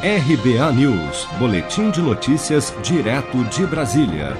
RBA News, Boletim de Notícias, direto de Brasília.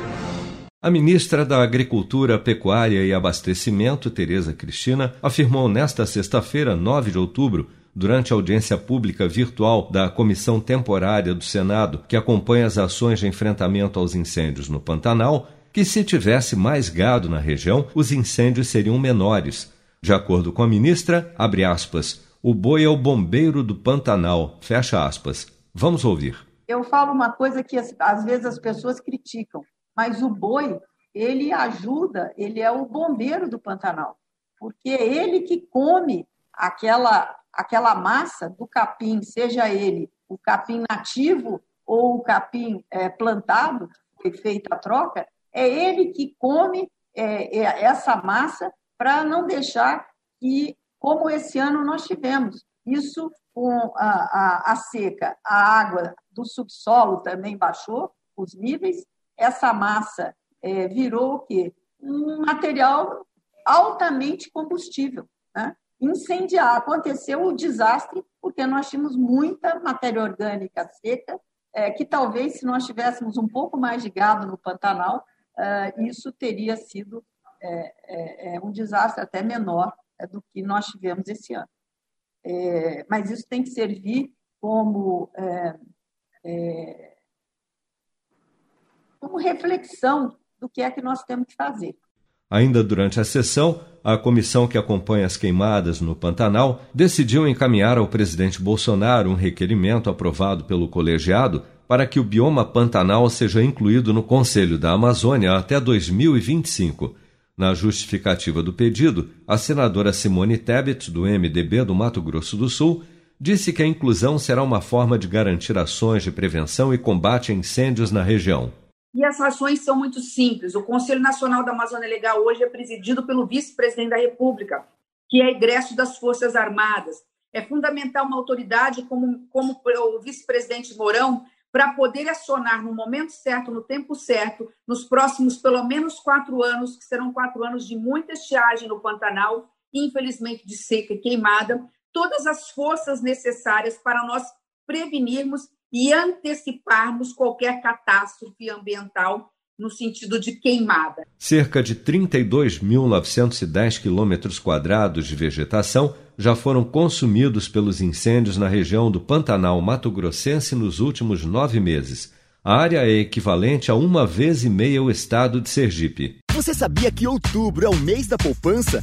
A ministra da Agricultura, Pecuária e Abastecimento, Tereza Cristina, afirmou nesta sexta-feira, 9 de outubro, durante a audiência pública virtual da Comissão Temporária do Senado, que acompanha as ações de enfrentamento aos incêndios no Pantanal, que se tivesse mais gado na região, os incêndios seriam menores. De acordo com a ministra, abre aspas, o boi é o bombeiro do Pantanal. Fecha aspas. Vamos ouvir. Eu falo uma coisa que às vezes as pessoas criticam, mas o boi, ele ajuda, ele é o bombeiro do Pantanal, porque é ele que come aquela, aquela massa do capim, seja ele o capim nativo ou o capim é, plantado, foi feita a troca, é ele que come é, é, essa massa para não deixar que como esse ano nós tivemos. Isso com a, a, a seca, a água do subsolo também baixou os níveis, essa massa é, virou o quê? Um material altamente combustível. Né? Incendiar, aconteceu o desastre, porque nós tínhamos muita matéria orgânica seca, é, que talvez se nós tivéssemos um pouco mais de gado no Pantanal, é, isso teria sido é, é, é um desastre até menor do que nós tivemos esse ano. É, mas isso tem que servir como, é, é, como reflexão do que é que nós temos que fazer. Ainda durante a sessão, a comissão que acompanha as queimadas no Pantanal decidiu encaminhar ao presidente Bolsonaro um requerimento aprovado pelo colegiado para que o bioma Pantanal seja incluído no Conselho da Amazônia até 2025. Na justificativa do pedido, a senadora Simone Tebet, do MDB do Mato Grosso do Sul, disse que a inclusão será uma forma de garantir ações de prevenção e combate a incêndios na região. E as ações são muito simples. O Conselho Nacional da Amazônia Legal hoje é presidido pelo vice-presidente da República, que é egresso das Forças Armadas. É fundamental uma autoridade como, como o vice-presidente Mourão para poder acionar no momento certo, no tempo certo, nos próximos pelo menos quatro anos, que serão quatro anos de muita estiagem no Pantanal, infelizmente de seca e queimada, todas as forças necessárias para nós prevenirmos e anteciparmos qualquer catástrofe ambiental no sentido de queimada. Cerca de 32.910 quilômetros quadrados de vegetação já foram consumidos pelos incêndios na região do Pantanal Mato Grossense nos últimos nove meses. A área é equivalente a uma vez e meia o estado de Sergipe. Você sabia que outubro é o mês da poupança?